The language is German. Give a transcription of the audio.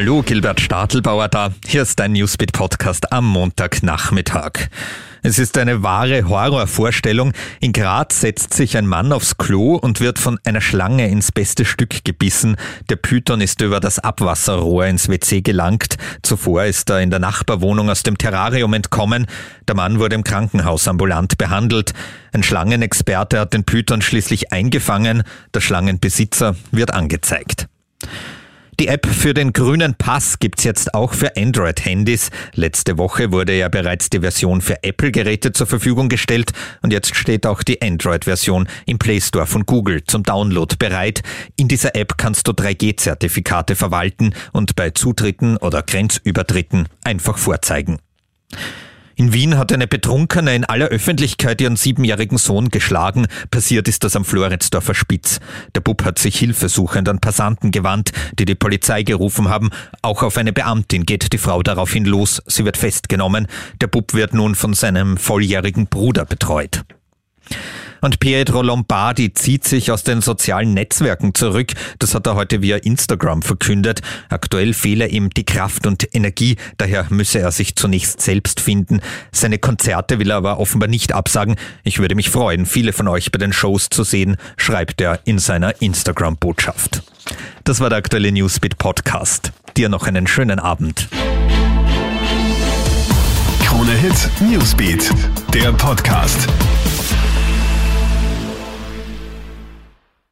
Hallo, Gilbert Stadelbauer da. Hier ist dein Newsbeat Podcast am Montagnachmittag. Es ist eine wahre Horrorvorstellung. In Graz setzt sich ein Mann aufs Klo und wird von einer Schlange ins beste Stück gebissen. Der Python ist über das Abwasserrohr ins WC gelangt. Zuvor ist er in der Nachbarwohnung aus dem Terrarium entkommen. Der Mann wurde im Krankenhaus ambulant behandelt. Ein Schlangenexperte hat den Python schließlich eingefangen. Der Schlangenbesitzer wird angezeigt. Die App für den grünen Pass gibt's jetzt auch für Android-Handys. Letzte Woche wurde ja bereits die Version für Apple-Geräte zur Verfügung gestellt und jetzt steht auch die Android-Version im Play Store von Google zum Download bereit. In dieser App kannst du 3G-Zertifikate verwalten und bei Zutritten oder Grenzübertritten einfach vorzeigen. In Wien hat eine Betrunkene in aller Öffentlichkeit ihren siebenjährigen Sohn geschlagen. Passiert ist das am Floridsdorfer Spitz. Der Bub hat sich hilfesuchend an Passanten gewandt, die die Polizei gerufen haben. Auch auf eine Beamtin geht die Frau daraufhin los. Sie wird festgenommen. Der Bub wird nun von seinem volljährigen Bruder betreut. Und Pietro Lombardi zieht sich aus den sozialen Netzwerken zurück. Das hat er heute via Instagram verkündet. Aktuell fehle ihm die Kraft und Energie, daher müsse er sich zunächst selbst finden. Seine Konzerte will er aber offenbar nicht absagen. Ich würde mich freuen, viele von euch bei den Shows zu sehen, schreibt er in seiner Instagram-Botschaft. Das war der aktuelle Newsbeat Podcast. Dir noch einen schönen Abend. Krone Hit Newsbeat, der Podcast.